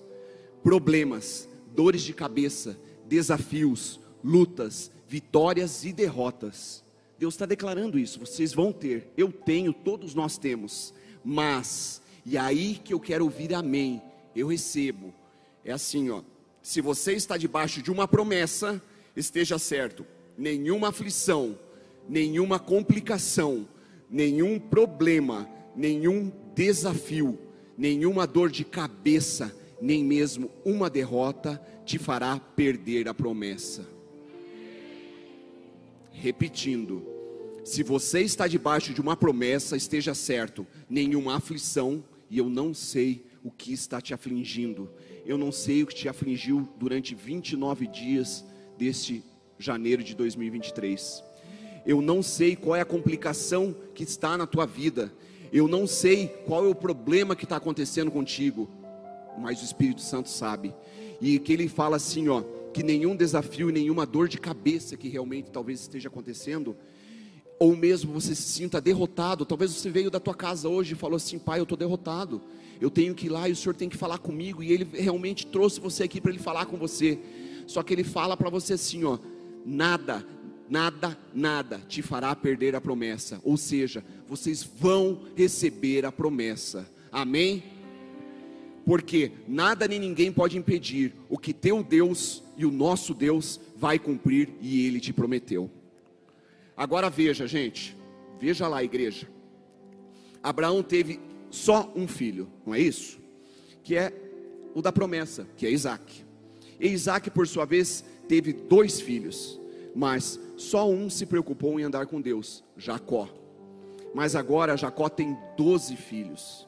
problemas, dores de cabeça, desafios, lutas, vitórias e derrotas. Deus está declarando isso, vocês vão ter, eu tenho, todos nós temos mas, e aí que eu quero ouvir amém, eu recebo. É assim, ó. Se você está debaixo de uma promessa, esteja certo, nenhuma aflição, nenhuma complicação, nenhum problema, nenhum desafio, nenhuma dor de cabeça, nem mesmo uma derrota te fará perder a promessa. Repetindo, se você está debaixo de uma promessa, esteja certo, nenhuma aflição, e eu não sei o que está te afligindo, eu não sei o que te afligiu durante 29 dias deste janeiro de 2023. Eu não sei qual é a complicação que está na tua vida. Eu não sei qual é o problema que está acontecendo contigo. Mas o Espírito Santo sabe. E que ele fala assim, ó, que nenhum desafio, nenhuma dor de cabeça que realmente talvez esteja acontecendo, ou mesmo você se sinta derrotado. Talvez você veio da tua casa hoje e falou assim: Pai, eu estou derrotado. Eu tenho que ir lá e o Senhor tem que falar comigo. E Ele realmente trouxe você aqui para Ele falar com você. Só que Ele fala para você assim: ó, nada, nada, nada te fará perder a promessa. Ou seja, vocês vão receber a promessa. Amém? Porque nada nem ninguém pode impedir o que teu Deus e o nosso Deus vai cumprir e ele te prometeu. Agora veja, gente, veja lá, igreja. Abraão teve só um filho, não é isso? Que é o da promessa, que é Isaac. E Isaac, por sua vez, teve dois filhos, mas só um se preocupou em andar com Deus, Jacó. Mas agora Jacó tem doze filhos.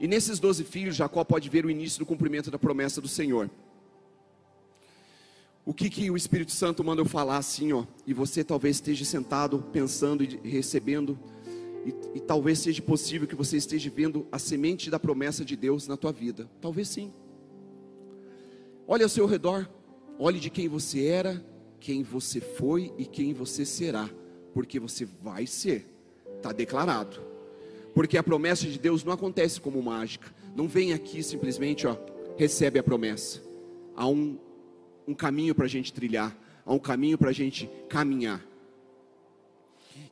E nesses doze filhos, Jacó pode ver o início do cumprimento da promessa do Senhor. O que, que o Espírito Santo manda eu falar assim, ó? E você talvez esteja sentado, pensando e recebendo, e, e talvez seja possível que você esteja vendo a semente da promessa de Deus na tua vida. Talvez sim. Olhe ao seu redor, olhe de quem você era, quem você foi e quem você será, porque você vai ser, está declarado. Porque a promessa de Deus não acontece como mágica, não vem aqui simplesmente, ó, recebe a promessa. Há um, um caminho para a gente trilhar, há um caminho para a gente caminhar.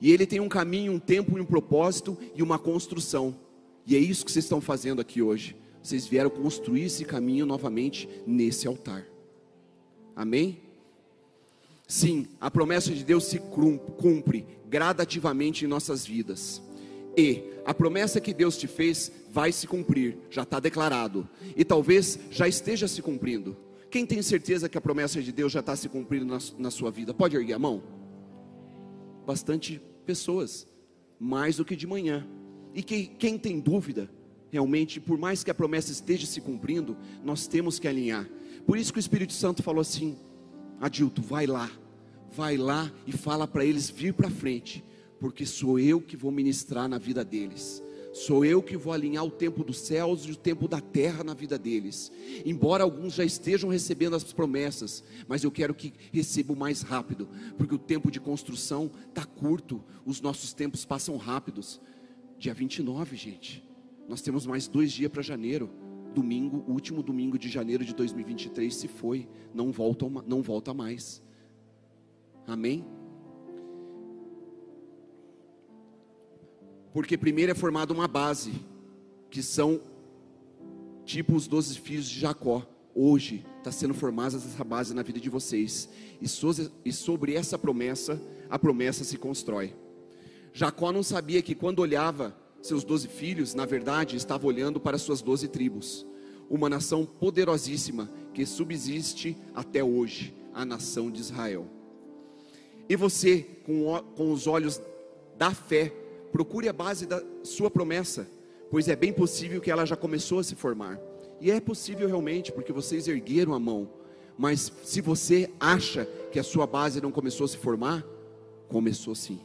E ele tem um caminho, um tempo, um propósito e uma construção. E é isso que vocês estão fazendo aqui hoje. Vocês vieram construir esse caminho novamente nesse altar. Amém? Sim, a promessa de Deus se cumpre gradativamente em nossas vidas. E a promessa que Deus te fez vai se cumprir, já está declarado. E talvez já esteja se cumprindo. Quem tem certeza que a promessa de Deus já está se cumprindo na, na sua vida? Pode erguer a mão? Bastante pessoas, mais do que de manhã. E que, quem tem dúvida, realmente, por mais que a promessa esteja se cumprindo, nós temos que alinhar. Por isso que o Espírito Santo falou assim: Adilto, vai lá, vai lá e fala para eles vir para frente, porque sou eu que vou ministrar na vida deles. Sou eu que vou alinhar o tempo dos céus e o tempo da terra na vida deles. Embora alguns já estejam recebendo as promessas, mas eu quero que recebam mais rápido, porque o tempo de construção está curto, os nossos tempos passam rápidos. Dia 29, gente, nós temos mais dois dias para janeiro. Domingo, último domingo de janeiro de 2023 se foi, não volta, não volta mais. Amém? Porque primeiro é formada uma base, que são tipo os doze filhos de Jacó. Hoje está sendo formada essa base na vida de vocês. E sobre essa promessa, a promessa se constrói. Jacó não sabia que quando olhava seus doze filhos, na verdade, estava olhando para suas doze tribos. Uma nação poderosíssima que subsiste até hoje, a nação de Israel. E você, com, com os olhos da fé, procure a base da sua promessa, pois é bem possível que ela já começou a se formar. E é possível realmente, porque vocês ergueram a mão. Mas se você acha que a sua base não começou a se formar, começou sim.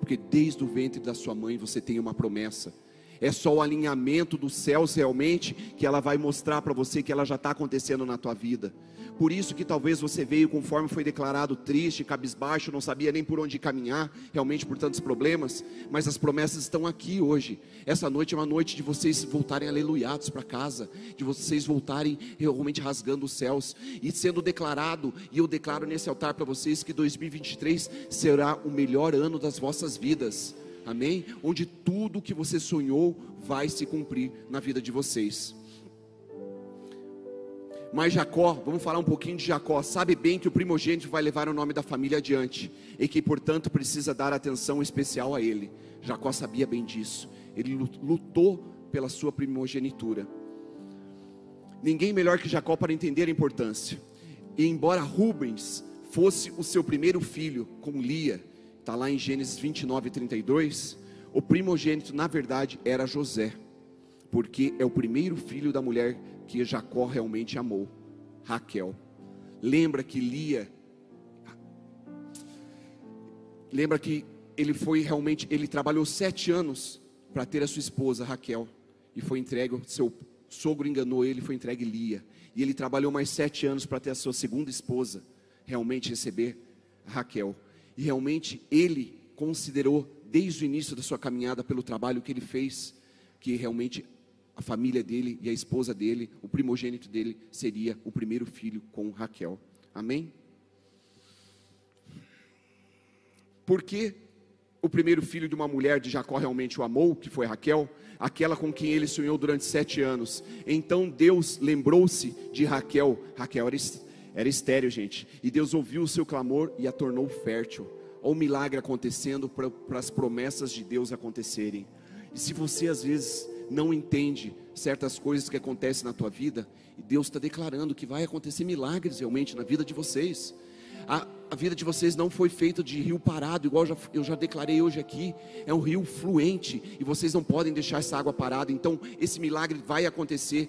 Porque desde o ventre da sua mãe você tem uma promessa. É só o alinhamento dos céus realmente que ela vai mostrar para você que ela já está acontecendo na tua vida. Por isso que talvez você veio conforme foi declarado triste, cabisbaixo, não sabia nem por onde caminhar, realmente por tantos problemas, mas as promessas estão aqui hoje. Essa noite é uma noite de vocês voltarem aleluiados para casa, de vocês voltarem realmente rasgando os céus e sendo declarado, e eu declaro nesse altar para vocês que 2023 será o melhor ano das vossas vidas. Amém? Onde tudo que você sonhou vai se cumprir na vida de vocês. Mas Jacó, vamos falar um pouquinho de Jacó, sabe bem que o primogênito vai levar o nome da família adiante e que, portanto, precisa dar atenção especial a ele. Jacó sabia bem disso. Ele lutou pela sua primogenitura. Ninguém melhor que Jacó para entender a importância. E embora Rubens fosse o seu primeiro filho com Lia, está lá em Gênesis 29, 32, o primogênito, na verdade, era José, porque é o primeiro filho da mulher que Jacó realmente amou, Raquel. Lembra que Lia, lembra que ele foi realmente, ele trabalhou sete anos para ter a sua esposa Raquel e foi entregue, seu sogro enganou ele, foi entregue Lia e ele trabalhou mais sete anos para ter a sua segunda esposa realmente receber Raquel e realmente ele considerou desde o início da sua caminhada pelo trabalho que ele fez que realmente a família dele e a esposa dele, o primogênito dele, seria o primeiro filho com Raquel. Amém? Porque o primeiro filho de uma mulher de Jacó realmente o amou, que foi Raquel, aquela com quem ele sonhou durante sete anos. Então Deus lembrou-se de Raquel. Raquel era, era estéreo, gente. E Deus ouviu o seu clamor e a tornou fértil. Olha o milagre acontecendo para as promessas de Deus acontecerem. E se você às vezes não entende certas coisas que acontecem na tua vida, e Deus está declarando que vai acontecer milagres realmente na vida de vocês. A, a, vida de vocês não foi feita de rio parado, igual já, eu já declarei hoje aqui. É um rio fluente e vocês não podem deixar essa água parada. Então, esse milagre vai acontecer.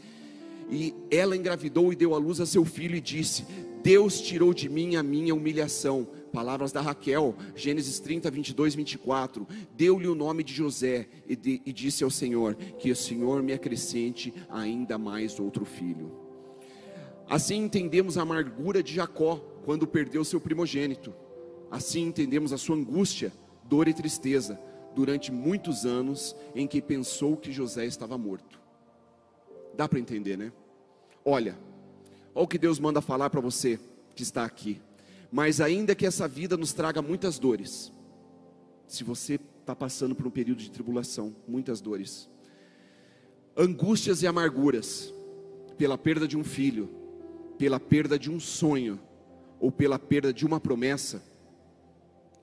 E ela engravidou e deu à luz a seu filho e disse: Deus tirou de mim a minha humilhação Palavras da Raquel, Gênesis 30, 22, 24. Deu-lhe o nome de José e, de, e disse ao Senhor: Que o Senhor me acrescente ainda mais outro filho. Assim entendemos a amargura de Jacó quando perdeu seu primogênito. Assim entendemos a sua angústia, dor e tristeza durante muitos anos em que pensou que José estava morto. Dá para entender, né? Olha, olha o que Deus manda falar para você que está aqui. Mas ainda que essa vida nos traga muitas dores, se você está passando por um período de tribulação, muitas dores, angústias e amarguras, pela perda de um filho, pela perda de um sonho, ou pela perda de uma promessa,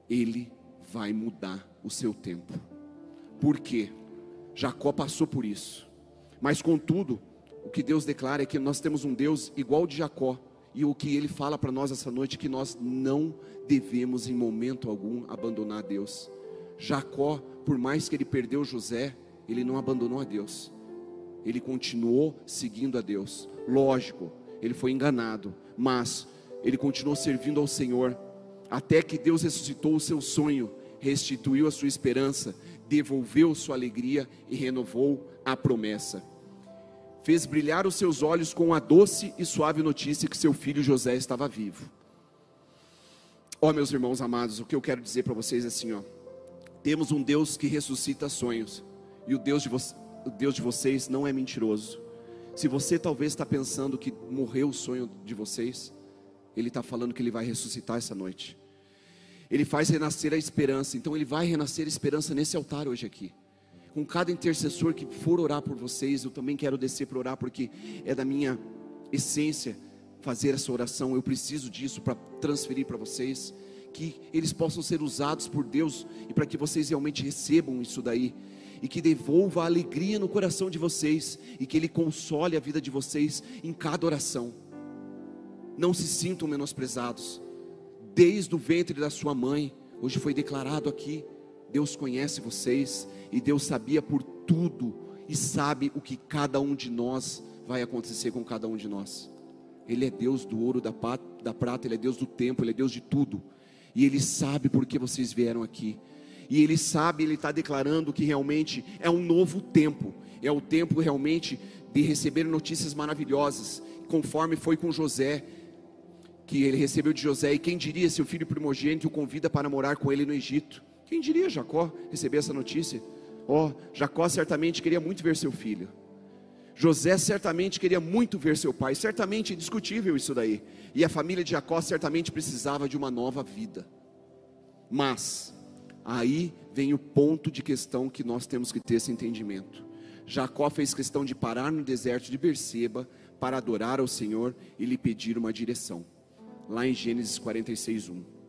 Ele vai mudar o seu tempo. Por quê? Jacó passou por isso. Mas contudo, o que Deus declara é que nós temos um Deus igual de Jacó, e o que ele fala para nós essa noite é que nós não devemos em momento algum abandonar Deus. Jacó, por mais que ele perdeu José, ele não abandonou a Deus. Ele continuou seguindo a Deus. Lógico, ele foi enganado, mas ele continuou servindo ao Senhor até que Deus ressuscitou o seu sonho, restituiu a sua esperança, devolveu sua alegria e renovou a promessa fez brilhar os seus olhos com a doce e suave notícia que seu filho José estava vivo. Ó, oh, meus irmãos amados, o que eu quero dizer para vocês é assim, ó. Temos um Deus que ressuscita sonhos, e o Deus de, o Deus de vocês não é mentiroso. Se você talvez está pensando que morreu o sonho de vocês, Ele está falando que Ele vai ressuscitar essa noite. Ele faz renascer a esperança, então Ele vai renascer a esperança nesse altar hoje aqui com cada intercessor que for orar por vocês, eu também quero descer para orar, porque é da minha essência fazer essa oração. Eu preciso disso para transferir para vocês, que eles possam ser usados por Deus e para que vocês realmente recebam isso daí e que devolva a alegria no coração de vocês e que Ele console a vida de vocês em cada oração. Não se sintam menosprezados, desde o ventre da sua mãe, hoje foi declarado aqui Deus conhece vocês e Deus sabia por tudo e sabe o que cada um de nós vai acontecer com cada um de nós. Ele é Deus do ouro, da, da prata, Ele é Deus do tempo, Ele é Deus de tudo. E Ele sabe por que vocês vieram aqui. E Ele sabe, Ele está declarando que realmente é um novo tempo. É o tempo realmente de receber notícias maravilhosas, conforme foi com José, que ele recebeu de José. E quem diria se o filho primogênito o convida para morar com ele no Egito? Quem diria Jacó receber essa notícia? Ó, oh, Jacó certamente queria muito ver seu filho. José certamente queria muito ver seu pai, certamente indiscutível isso daí. E a família de Jacó certamente precisava de uma nova vida. Mas aí vem o ponto de questão que nós temos que ter esse entendimento. Jacó fez questão de parar no deserto de Berseba para adorar ao Senhor e lhe pedir uma direção. Lá em Gênesis 46, 1.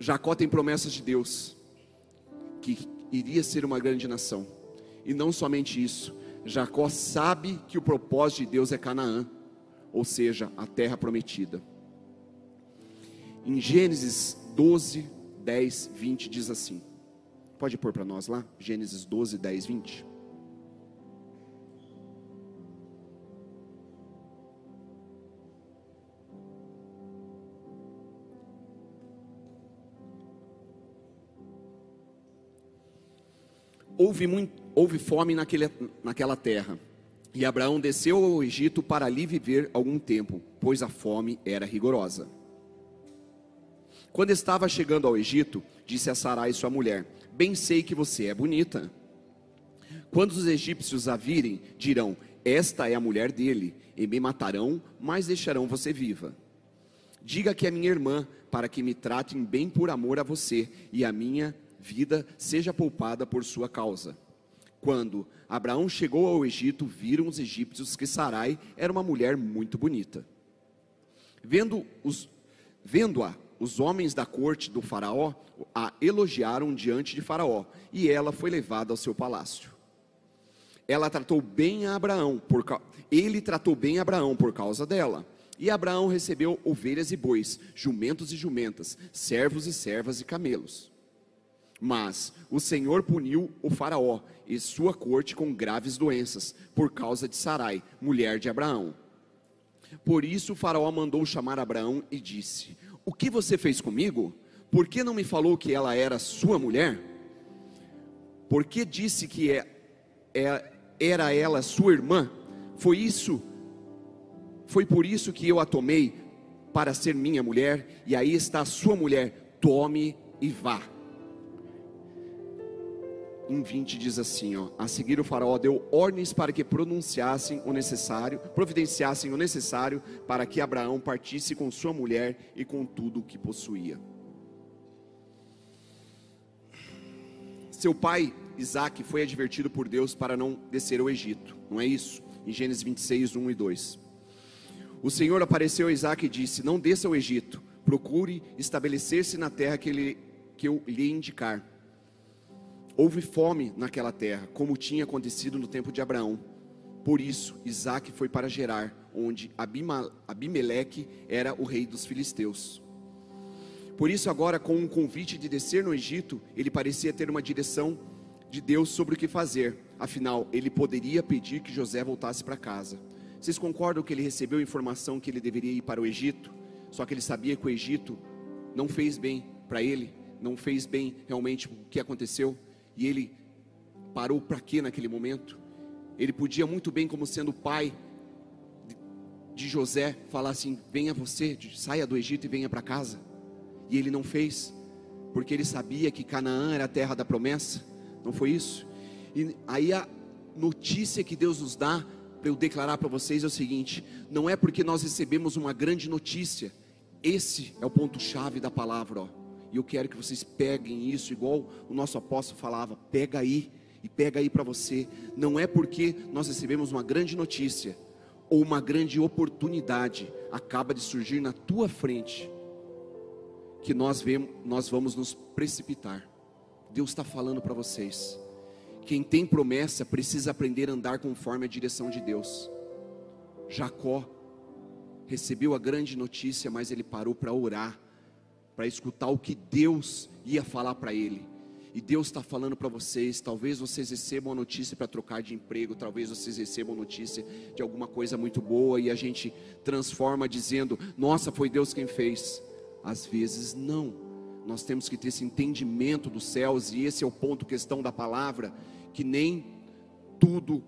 Jacó tem promessas de Deus, que iria ser uma grande nação. E não somente isso, Jacó sabe que o propósito de Deus é Canaã, ou seja, a terra prometida. Em Gênesis 12, 10, 20 diz assim: Pode pôr para nós lá? Gênesis 12, 10, 20. Houve, muito, houve fome naquele, naquela terra, e Abraão desceu ao Egito para ali viver algum tempo, pois a fome era rigorosa. Quando estava chegando ao Egito, disse a Sarai sua mulher: Bem sei que você é bonita. Quando os egípcios a virem, dirão: Esta é a mulher dele, e me matarão, mas deixarão você viva. Diga que é minha irmã, para que me tratem bem por amor a você, e a minha vida seja poupada por sua causa. Quando Abraão chegou ao Egito, viram os egípcios que Sarai era uma mulher muito bonita. Vendo os vendo-a, os homens da corte do faraó a elogiaram diante de faraó, e ela foi levada ao seu palácio. Ela tratou bem a Abraão, por, ele tratou bem Abraão por causa dela. E Abraão recebeu ovelhas e bois, jumentos e jumentas, servos e servas e camelos. Mas o Senhor puniu o Faraó e sua corte com graves doenças, por causa de Sarai, mulher de Abraão. Por isso o Faraó mandou chamar Abraão e disse: O que você fez comigo? Por que não me falou que ela era sua mulher? Por que disse que é, é, era ela sua irmã? Foi isso, foi por isso que eu a tomei para ser minha mulher, e aí está a sua mulher, tome e vá. Em 20 diz assim, ó, a seguir o faraó deu ordens para que pronunciassem o necessário, providenciassem o necessário para que Abraão partisse com sua mulher e com tudo o que possuía. Seu pai Isaac foi advertido por Deus para não descer ao Egito, não é isso? Em Gênesis 26, 1 e 2. O Senhor apareceu a Isaac e disse: Não desça ao Egito, procure estabelecer-se na terra que, ele, que eu lhe indicar. Houve fome naquela terra, como tinha acontecido no tempo de Abraão. Por isso, Isaac foi para Gerar, onde Abimeleque era o rei dos filisteus. Por isso, agora, com um convite de descer no Egito, ele parecia ter uma direção de Deus sobre o que fazer. Afinal, ele poderia pedir que José voltasse para casa. Vocês concordam que ele recebeu a informação que ele deveria ir para o Egito? Só que ele sabia que o Egito não fez bem para ele, não fez bem realmente o que aconteceu. E ele parou para quê naquele momento? Ele podia muito bem, como sendo pai de José, falar assim: venha você, saia do Egito e venha para casa. E ele não fez, porque ele sabia que Canaã era a terra da promessa. Não foi isso? E aí a notícia que Deus nos dá para eu declarar para vocês é o seguinte: não é porque nós recebemos uma grande notícia, esse é o ponto-chave da palavra, ó. E eu quero que vocês peguem isso, igual o nosso apóstolo falava: pega aí, e pega aí para você. Não é porque nós recebemos uma grande notícia, ou uma grande oportunidade acaba de surgir na tua frente, que nós, vemos, nós vamos nos precipitar. Deus está falando para vocês. Quem tem promessa precisa aprender a andar conforme a direção de Deus. Jacó recebeu a grande notícia, mas ele parou para orar para escutar o que Deus ia falar para ele. E Deus está falando para vocês. Talvez vocês recebam a notícia para trocar de emprego, talvez vocês recebam notícia de alguma coisa muito boa e a gente transforma dizendo: Nossa, foi Deus quem fez. Às vezes não. Nós temos que ter esse entendimento dos céus e esse é o ponto questão da palavra, que nem tudo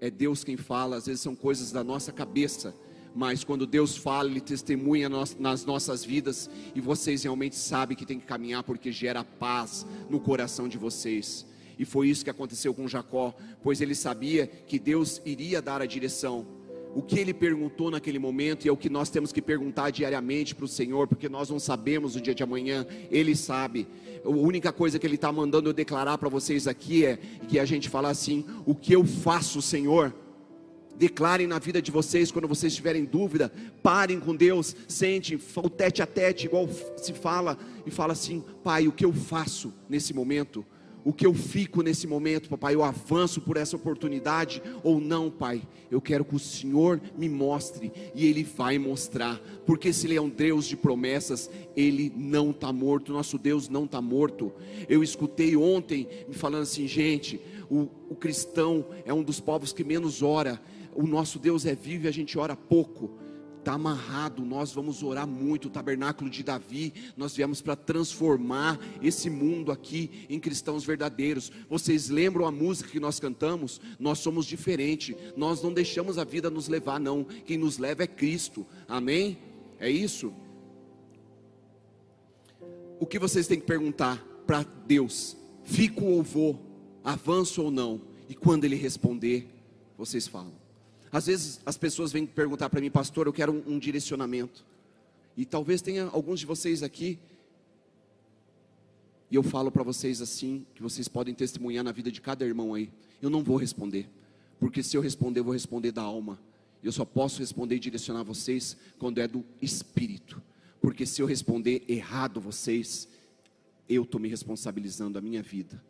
é Deus quem fala. Às vezes são coisas da nossa cabeça mas quando Deus fala, Ele testemunha nas nossas vidas e vocês realmente sabem que tem que caminhar porque gera paz no coração de vocês. E foi isso que aconteceu com Jacó, pois ele sabia que Deus iria dar a direção. O que ele perguntou naquele momento e é o que nós temos que perguntar diariamente para o Senhor, porque nós não sabemos o dia de amanhã, Ele sabe. A única coisa que Ele está mandando eu declarar para vocês aqui é que a gente fala assim: o que eu faço, Senhor? Declarem na vida de vocês quando vocês tiverem dúvida, parem com Deus, sentem o tete a tete, igual se fala, e fala assim: Pai, o que eu faço nesse momento? o que eu fico nesse momento, papai, eu avanço por essa oportunidade ou não, pai. Eu quero que o Senhor me mostre e Ele vai mostrar, porque se Ele é um Deus de promessas, Ele não está morto, nosso Deus não está morto. Eu escutei ontem me falando assim, gente, o, o cristão é um dos povos que menos ora, o nosso Deus é vivo e a gente ora pouco está amarrado. Nós vamos orar muito. O tabernáculo de Davi, nós viemos para transformar esse mundo aqui em cristãos verdadeiros. Vocês lembram a música que nós cantamos? Nós somos diferentes. Nós não deixamos a vida nos levar, não. Quem nos leva é Cristo. Amém? É isso? O que vocês têm que perguntar para Deus? Fico ou vou? Avanço ou não? E quando Ele responder, vocês falam. Às vezes as pessoas vêm perguntar para mim, pastor, eu quero um, um direcionamento. E talvez tenha alguns de vocês aqui e eu falo para vocês assim, que vocês podem testemunhar na vida de cada irmão aí. Eu não vou responder, porque se eu responder, eu vou responder da alma. Eu só posso responder e direcionar vocês quando é do espírito. Porque se eu responder errado vocês, eu estou me responsabilizando a minha vida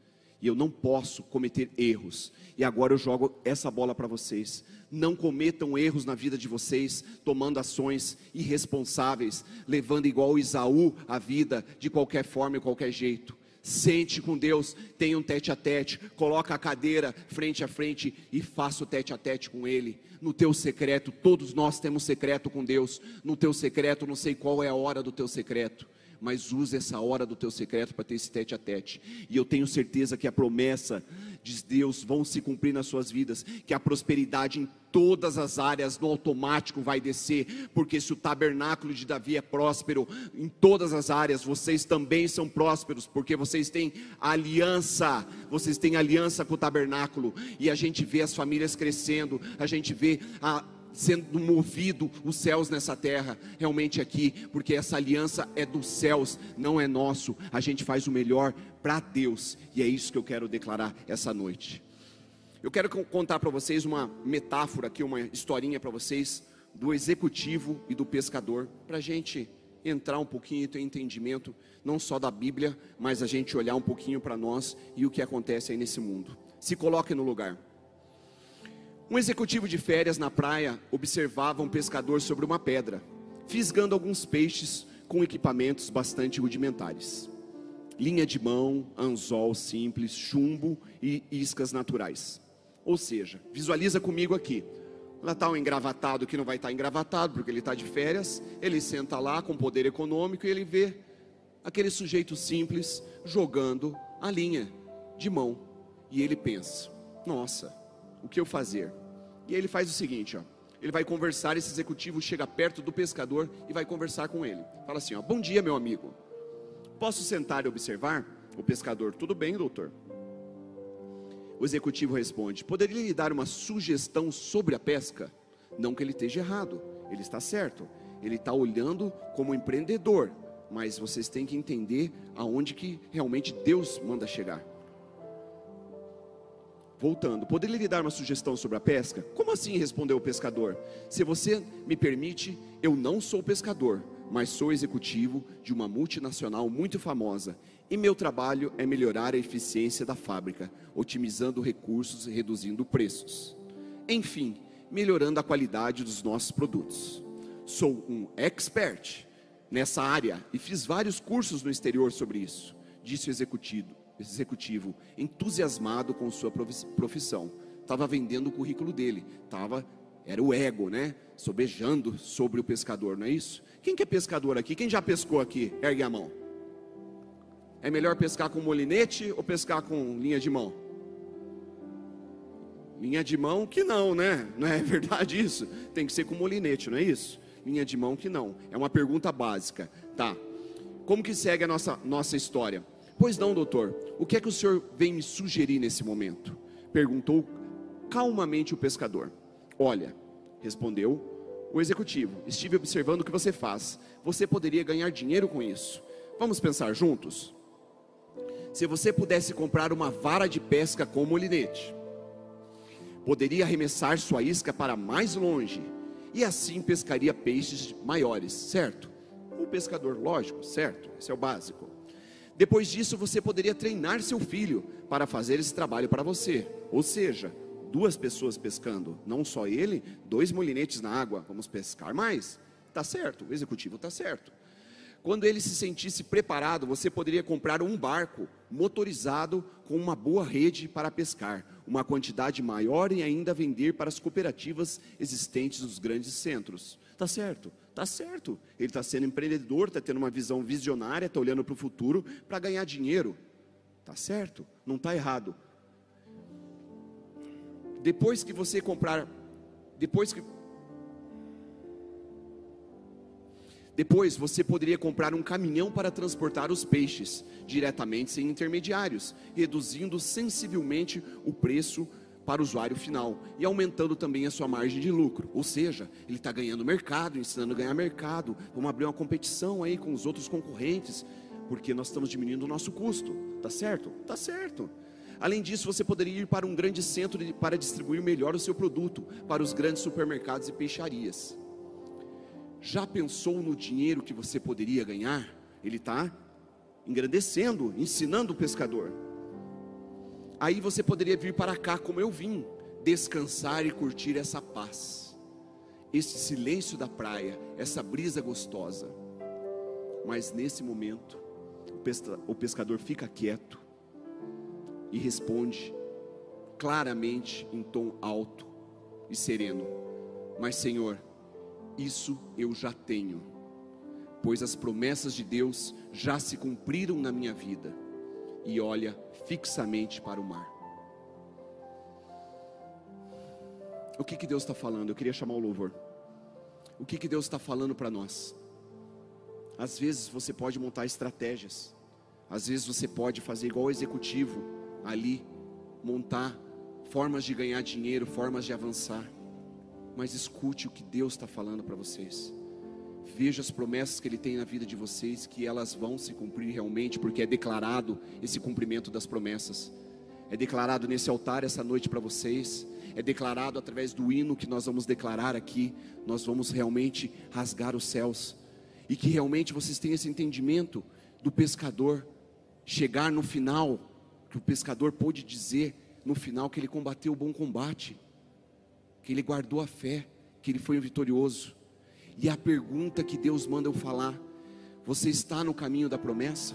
e eu não posso cometer erros. E agora eu jogo essa bola para vocês. Não cometam erros na vida de vocês, tomando ações irresponsáveis, levando igual Isaú a vida de qualquer forma e qualquer jeito. Sente com Deus, tenha um tete a tete, coloca a cadeira frente a frente e faça o tete a tete com Ele. No teu secreto, todos nós temos secreto com Deus. No teu secreto, não sei qual é a hora do teu secreto mas use essa hora do teu secreto para ter esse tete a tete. E eu tenho certeza que a promessa de Deus vão se cumprir nas suas vidas, que a prosperidade em todas as áreas no automático vai descer, porque se o tabernáculo de Davi é próspero em todas as áreas, vocês também são prósperos, porque vocês têm aliança, vocês têm aliança com o tabernáculo, e a gente vê as famílias crescendo, a gente vê a sendo movido os céus nessa terra, realmente aqui, porque essa aliança é dos céus, não é nosso. A gente faz o melhor para Deus, e é isso que eu quero declarar essa noite. Eu quero contar para vocês uma metáfora aqui, uma historinha para vocês do executivo e do pescador, para a gente entrar um pouquinho e ter entendimento, não só da Bíblia, mas a gente olhar um pouquinho para nós e o que acontece aí nesse mundo. Se coloque no lugar. Um executivo de férias na praia observava um pescador sobre uma pedra, fisgando alguns peixes com equipamentos bastante rudimentares. Linha de mão, anzol simples, chumbo e iscas naturais. Ou seja, visualiza comigo aqui. Lá está um engravatado que não vai estar tá engravatado porque ele está de férias. Ele senta lá com poder econômico e ele vê aquele sujeito simples jogando a linha de mão. E ele pensa: nossa, o que eu fazer? E aí ele faz o seguinte, ó. Ele vai conversar, esse executivo chega perto do pescador e vai conversar com ele. Fala assim, ó: "Bom dia, meu amigo. Posso sentar e observar?" O pescador: "Tudo bem, doutor." O executivo responde: "Poderia lhe dar uma sugestão sobre a pesca?" Não que ele esteja errado, ele está certo. Ele está olhando como empreendedor, mas vocês têm que entender aonde que realmente Deus manda chegar. Voltando, poderia lhe dar uma sugestão sobre a pesca? Como assim? respondeu o pescador. Se você me permite, eu não sou pescador, mas sou executivo de uma multinacional muito famosa. E meu trabalho é melhorar a eficiência da fábrica, otimizando recursos e reduzindo preços. Enfim, melhorando a qualidade dos nossos produtos. Sou um expert nessa área e fiz vários cursos no exterior sobre isso, disse o executivo executivo entusiasmado com sua profissão. Estava vendendo o currículo dele, estava era o ego, né? Sobejando sobre o pescador, não é isso? Quem que é pescador aqui? Quem já pescou aqui? Ergue a mão. É melhor pescar com molinete ou pescar com linha de mão? Linha de mão que não, né? Não é verdade isso? Tem que ser com molinete, não é isso? Linha de mão que não. É uma pergunta básica. Tá. Como que segue a nossa, nossa história? Pois não, doutor. O que é que o senhor vem me sugerir nesse momento? Perguntou calmamente o pescador. Olha, respondeu o executivo. Estive observando o que você faz. Você poderia ganhar dinheiro com isso. Vamos pensar juntos? Se você pudesse comprar uma vara de pesca com molinete, poderia arremessar sua isca para mais longe e assim pescaria peixes maiores, certo? Um pescador, lógico, certo? Esse é o básico. Depois disso, você poderia treinar seu filho para fazer esse trabalho para você. Ou seja, duas pessoas pescando, não só ele, dois molinetes na água, vamos pescar mais. Tá certo, o executivo tá certo. Quando ele se sentisse preparado, você poderia comprar um barco motorizado com uma boa rede para pescar, uma quantidade maior e ainda vender para as cooperativas existentes nos grandes centros. Tá certo, tá certo. Ele está sendo empreendedor, está tendo uma visão visionária, está olhando para o futuro para ganhar dinheiro. Tá certo, não está errado. Depois que você comprar, depois que Depois você poderia comprar um caminhão para transportar os peixes diretamente sem intermediários, reduzindo sensivelmente o preço para o usuário final e aumentando também a sua margem de lucro. Ou seja, ele está ganhando mercado, ensinando a ganhar mercado. Vamos abrir uma competição aí com os outros concorrentes, porque nós estamos diminuindo o nosso custo. Tá certo? Tá certo. Além disso, você poderia ir para um grande centro para distribuir melhor o seu produto para os grandes supermercados e peixarias. Já pensou no dinheiro que você poderia ganhar? Ele está engrandecendo, ensinando o pescador. Aí você poderia vir para cá, como eu vim, descansar e curtir essa paz, esse silêncio da praia, essa brisa gostosa. Mas nesse momento, o pescador fica quieto e responde claramente em tom alto e sereno: Mas, Senhor, isso eu já tenho, pois as promessas de Deus já se cumpriram na minha vida. E olha fixamente para o mar. O que, que Deus está falando? Eu queria chamar o louvor. O que, que Deus está falando para nós? Às vezes você pode montar estratégias, às vezes você pode fazer igual o executivo ali, montar formas de ganhar dinheiro, formas de avançar mas escute o que Deus está falando para vocês. Veja as promessas que Ele tem na vida de vocês, que elas vão se cumprir realmente, porque é declarado esse cumprimento das promessas. É declarado nesse altar essa noite para vocês. É declarado através do hino que nós vamos declarar aqui. Nós vamos realmente rasgar os céus. E que realmente vocês tenham esse entendimento do pescador. Chegar no final, que o pescador pôde dizer no final que ele combateu o bom combate que ele guardou a fé, que ele foi vitorioso. E a pergunta que Deus manda eu falar: você está no caminho da promessa?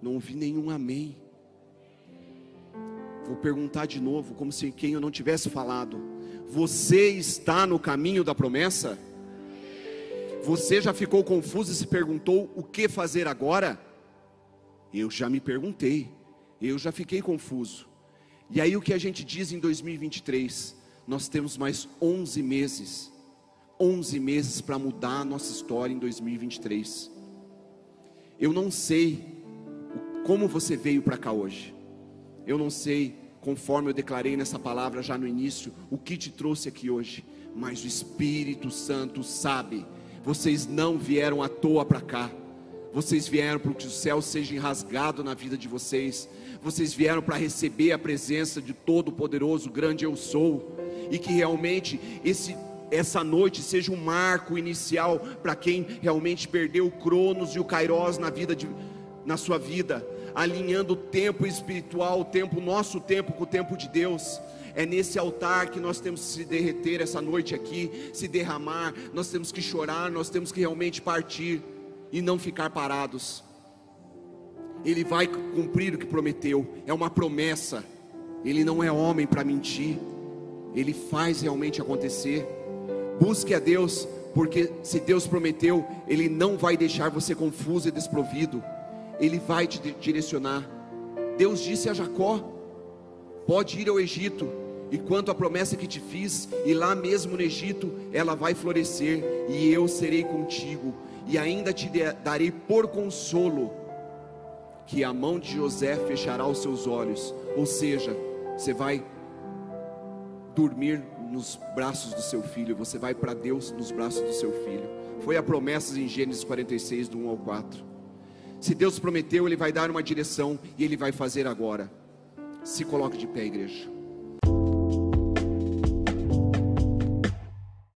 Não ouvi nenhum amém. Vou perguntar de novo, como se quem eu não tivesse falado. Você está no caminho da promessa? Você já ficou confuso e se perguntou o que fazer agora? Eu já me perguntei, eu já fiquei confuso. E aí o que a gente diz em 2023? Nós temos mais 11 meses, 11 meses para mudar a nossa história em 2023. Eu não sei como você veio para cá hoje. Eu não sei, conforme eu declarei nessa palavra já no início, o que te trouxe aqui hoje, mas o Espírito Santo sabe. Vocês não vieram à toa para cá. Vocês vieram para que o céu seja rasgado na vida de vocês vocês vieram para receber a presença de todo-poderoso, grande eu sou, e que realmente esse essa noite seja um marco inicial para quem realmente perdeu o Cronos e o Kairos na vida de, na sua vida, alinhando o tempo espiritual, o tempo nosso tempo com o tempo de Deus. É nesse altar que nós temos que se derreter essa noite aqui, se derramar, nós temos que chorar, nós temos que realmente partir e não ficar parados. Ele vai cumprir o que prometeu, é uma promessa. Ele não é homem para mentir, ele faz realmente acontecer. Busque a Deus, porque se Deus prometeu, Ele não vai deixar você confuso e desprovido, Ele vai te direcionar. Deus disse a Jacó: pode ir ao Egito, e quanto à promessa que te fiz, e lá mesmo no Egito, ela vai florescer, e eu serei contigo, e ainda te darei por consolo que a mão de José fechará os seus olhos, ou seja, você vai dormir nos braços do seu filho, você vai para Deus nos braços do seu filho. Foi a promessa em Gênesis 46, do 1 ao 4. Se Deus prometeu, Ele vai dar uma direção e Ele vai fazer agora. Se coloque de pé, igreja.